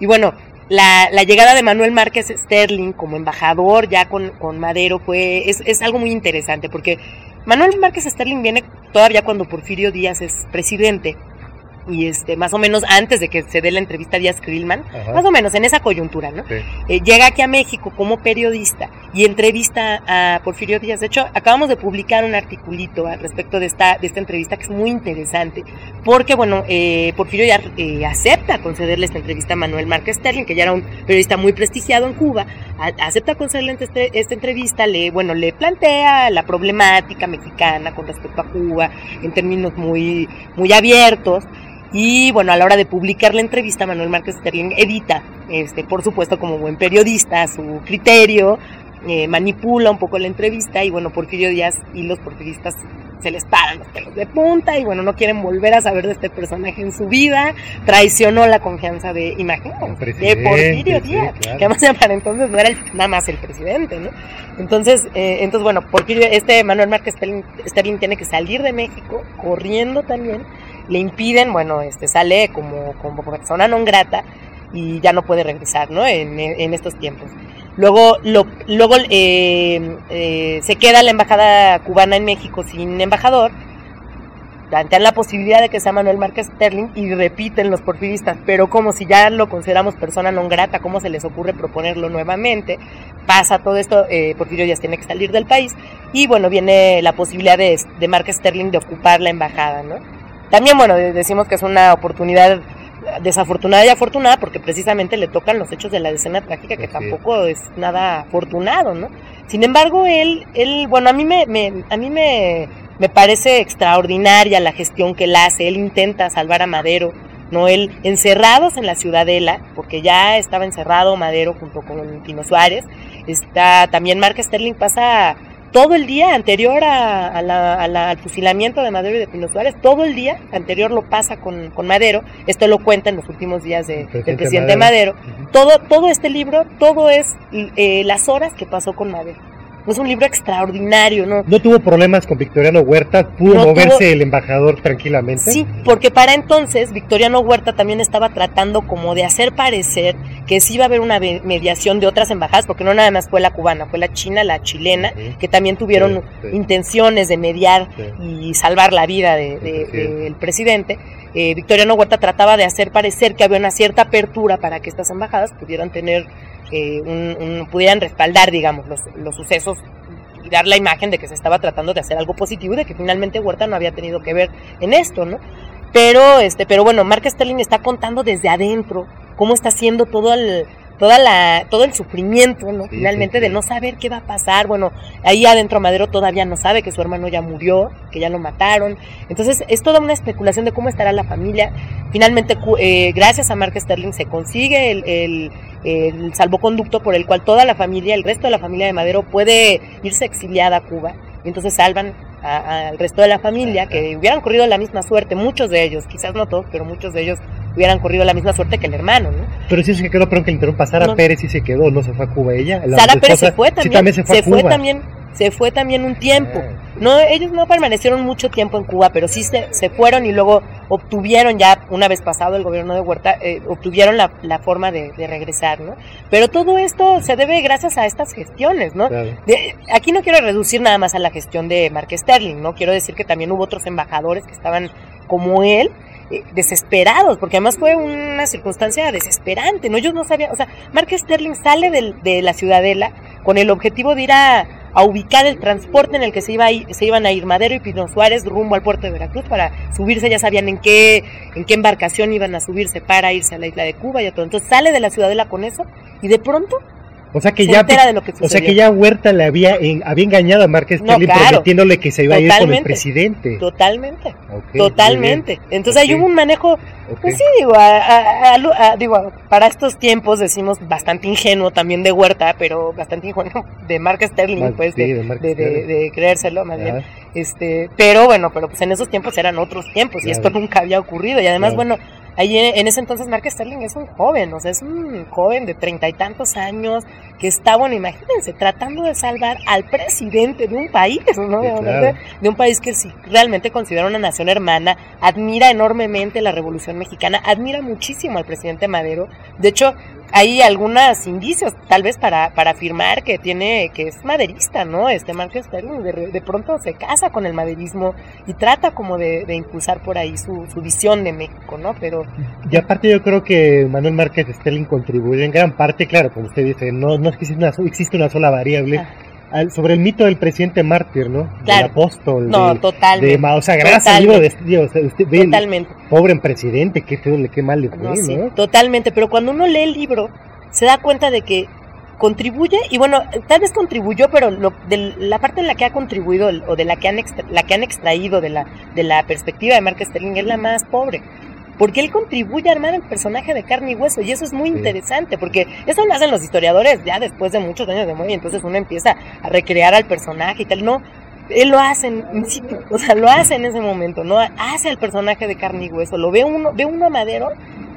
Y bueno, la, la, llegada de Manuel Márquez Sterling como embajador ya con, Madero fue, es, es, algo muy interesante porque Manuel Márquez Sterling viene todavía cuando Porfirio Díaz es presidente y este más o menos antes de que se dé la entrevista a Díaz Krillman, más o menos en esa coyuntura, ¿no? Eh, llega aquí a México como periodista y entrevista a Porfirio Díaz. De hecho, acabamos de publicar un articulito al respecto de esta de esta entrevista que es muy interesante, porque bueno, eh, Porfirio ya eh, acepta concederle esta entrevista a Manuel Márquez Sterling, que ya era un periodista muy prestigiado en Cuba, acepta concederle este, esta entrevista, le bueno le plantea la problemática mexicana con respecto a Cuba en términos muy muy abiertos. Y bueno, a la hora de publicar la entrevista, Manuel Márquez Sterling edita, este, por supuesto, como buen periodista, su criterio, eh, manipula un poco la entrevista y bueno, Porfirio Díaz y los porfiristas se les paran los pelos de punta y bueno, no quieren volver a saber de este personaje en su vida, traicionó la confianza de, imagen de Porfirio Díaz, que además para entonces no era nada más el presidente, ¿no? Entonces, eh, entonces bueno, Porfirio, este Manuel Márquez Sterling, Sterling tiene que salir de México, corriendo también, le impiden, bueno, este sale como, como persona non grata y ya no puede regresar, ¿no? En, en estos tiempos. Luego, lo, luego eh, eh, se queda la embajada cubana en México sin embajador. Plantean la posibilidad de que sea Manuel Márquez Sterling y repiten los porfiristas, pero como si ya lo consideramos persona non grata, ¿cómo se les ocurre proponerlo nuevamente? Pasa todo esto, eh, Porfirio ya tiene que salir del país y bueno, viene la posibilidad de, de Márquez Sterling de ocupar la embajada, ¿no? También, bueno, decimos que es una oportunidad desafortunada y afortunada porque precisamente le tocan los hechos de la escena trágica que tampoco es nada afortunado, ¿no? Sin embargo, él, él bueno, a mí me, me, a mí me, me parece extraordinaria la gestión que él hace, él intenta salvar a Madero, ¿no? Él, encerrados en la ciudadela, porque ya estaba encerrado Madero junto con Pino Suárez, está, también Mark Sterling pasa todo el día anterior a, al fusilamiento de Madero y de Pino Suárez, todo el día anterior lo pasa con, Madero, esto lo cuenta en los últimos días de, del presidente Madero, todo, todo este libro, todo es eh, las horas que pasó con Madero. Es un libro extraordinario, ¿no? No tuvo problemas con Victoriano Huerta, pudo moverse el embajador tranquilamente. Sí, porque para entonces Victoriano Huerta también estaba tratando como de hacer parecer que sí iba a haber una mediación de otras embajadas, porque no nada más fue la cubana, fue la china, la chilena, que también tuvieron intenciones de mediar y salvar la vida del de, presidente. Eh, Victoriano Huerta trataba de hacer parecer que había una cierta apertura para que estas embajadas pudieran tener un, pudieran respaldar, digamos, los, los sucesos y dar la imagen de que se estaba tratando de hacer algo positivo y de que finalmente Huerta no había tenido que ver en esto, ¿no? Pero, este, pero bueno, Mark Sterling está contando desde adentro cómo está haciendo todo el, toda la, todo el sufrimiento, ¿no? Finalmente de no saber qué va a pasar. Bueno, ahí adentro Madero todavía no sabe que su hermano ya murió, que ya lo mataron. Entonces es toda una especulación de cómo estará la familia. Finalmente, eh, gracias a Mark Sterling se consigue el, el, el, salvoconducto por el cual toda la familia, el resto de la familia de Madero puede irse exiliada a Cuba. Y entonces salvan al resto de la familia que hubieran corrido la misma suerte, muchos de ellos, quizás no todos, pero muchos de ellos hubieran corrido la misma suerte que el hermano, ¿no? Pero sí se quedó, perdón que le interrumpa, Sara Pérez sí se quedó, no se fue a Cuba ella. Sara Pérez se fue también, se, fue, también, se fue también un tiempo. No, ellos no permanecieron mucho tiempo en Cuba, pero sí se, se fueron y luego obtuvieron ya, una vez pasado el gobierno de Huerta, eh, obtuvieron la, la forma de, de, regresar, ¿no? Pero todo esto se debe gracias a estas gestiones, ¿no? De, aquí no quiero reducir nada más a la gestión de Mark Sterling, ¿no? Quiero decir que también hubo otros embajadores que estaban como él, eh, desesperados, porque además fue una circunstancia desesperante, ¿no? Ellos no sabían, o sea, Mark Sterling sale de la ciudadela con el objetivo de ir a, ubicar el transporte en el que se, iba se iban a ir Madero y Pino Suárez rumbo al puerto de Veracruz para subirse, ya sabían en qué, en qué embarcación iban a subirse para irse a la isla de Cuba y todo. Entonces sale de la ciudadela con eso y de pronto O sea que se ya entera de lo que o sea que ya Huerta le había en- había engañado a Márquez No, Sterling claro. prometiéndole que se iba a ir con el presidente. Totalmente, Ok, muy totalmente. Entonces ahí Ok. hubo un manejo, pues sí, digo, a- a- digo, para estos tiempos decimos bastante ingenuo también de Huerta, pero bastante ingenuo de Mark Sterling, pues, sí, de, creérselo, más bien. Este, pero bueno, pero pues en esos tiempos eran otros tiempos y esto nunca había ocurrido. Y además, bueno, ahí en, ese entonces Mark Sterling es un joven, o sea, es un joven de treinta y tantos años que está, bueno, imagínense, tratando de salvar al presidente de un país, ¿no? Sí, de, claro. de un país que sí realmente considera una nación hermana, admira enormemente la Revolución Mexicana, admira muchísimo al presidente Madero. De hecho, hay algunos indicios, tal vez para, para afirmar que tiene, que es maderista, ¿no? Este Sterling de, de pronto se casa con el maderismo y trata como de, de impulsar por ahí su, su visión de México, ¿no? Pero Y aparte yo creo que Manuel Márquez Sterling contribuyó en gran parte, claro, como usted dice, no, no existe, una, existe una sola variable, Ah. Al- sobre el mito del presidente mártir, ¿no? Claro. Del apóstol, no, del- totalmente. de, o sea, gracias al libro de Dios, usted ve el totalmente. pobre presidente, qué feo, qué mal le fue, No, sí, totalmente, pero cuando uno lee el libro se da cuenta de que contribuye y bueno, tal vez contribuyó, pero lo, de la parte en la que ha contribuido o de la que han extra- la que han extraído de la de la perspectiva de Mark Sterling es la más pobre. Porque él contribuye a armar el personaje de carne y hueso y eso es muy Sí. interesante porque eso lo hacen los historiadores ya después de muchos años de muerte entonces uno empieza a recrear al personaje y tal. No, él lo hace en o sea, lo hace en ese momento, no hace al personaje de carne y hueso, lo ve uno, ve uno a Madero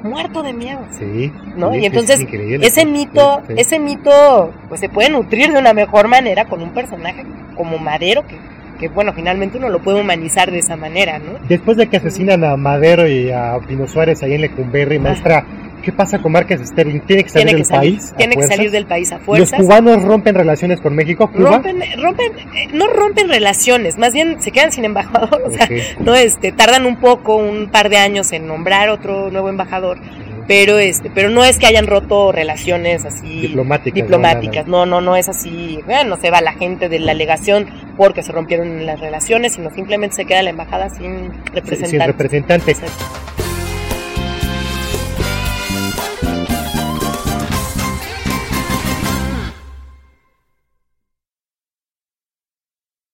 muerto de miedo. Sí. ¿no? y entonces es ese Sí, mito, sí. ese mito, pues se puede nutrir de una mejor manera con un personaje como Madero que, que bueno, finalmente uno lo puede humanizar de esa manera, ¿no? Después de que asesinan a Madero y a Pino Suárez ahí en Lecumberri, maestra, ¿qué pasa con Márquez Sterling? ¿Tiene que salir Tiene que del salir, país? tiene que salir del país a ¿Los fuerzas. cubanos rompen relaciones con México? ¿Cuba? Rompen, rompen, eh, no rompen relaciones, más bien se quedan sin embajador, o sea, no este, tardan un poco, un par de años en nombrar otro nuevo embajador, pero este, pero no es que hayan roto relaciones así Diplomáticas. diplomáticas, no, no, no es así, bueno, se va la gente de la legación porque se rompieron las relaciones, sino simplemente se queda la embajada sin representantes. Sin representantes. Exacto.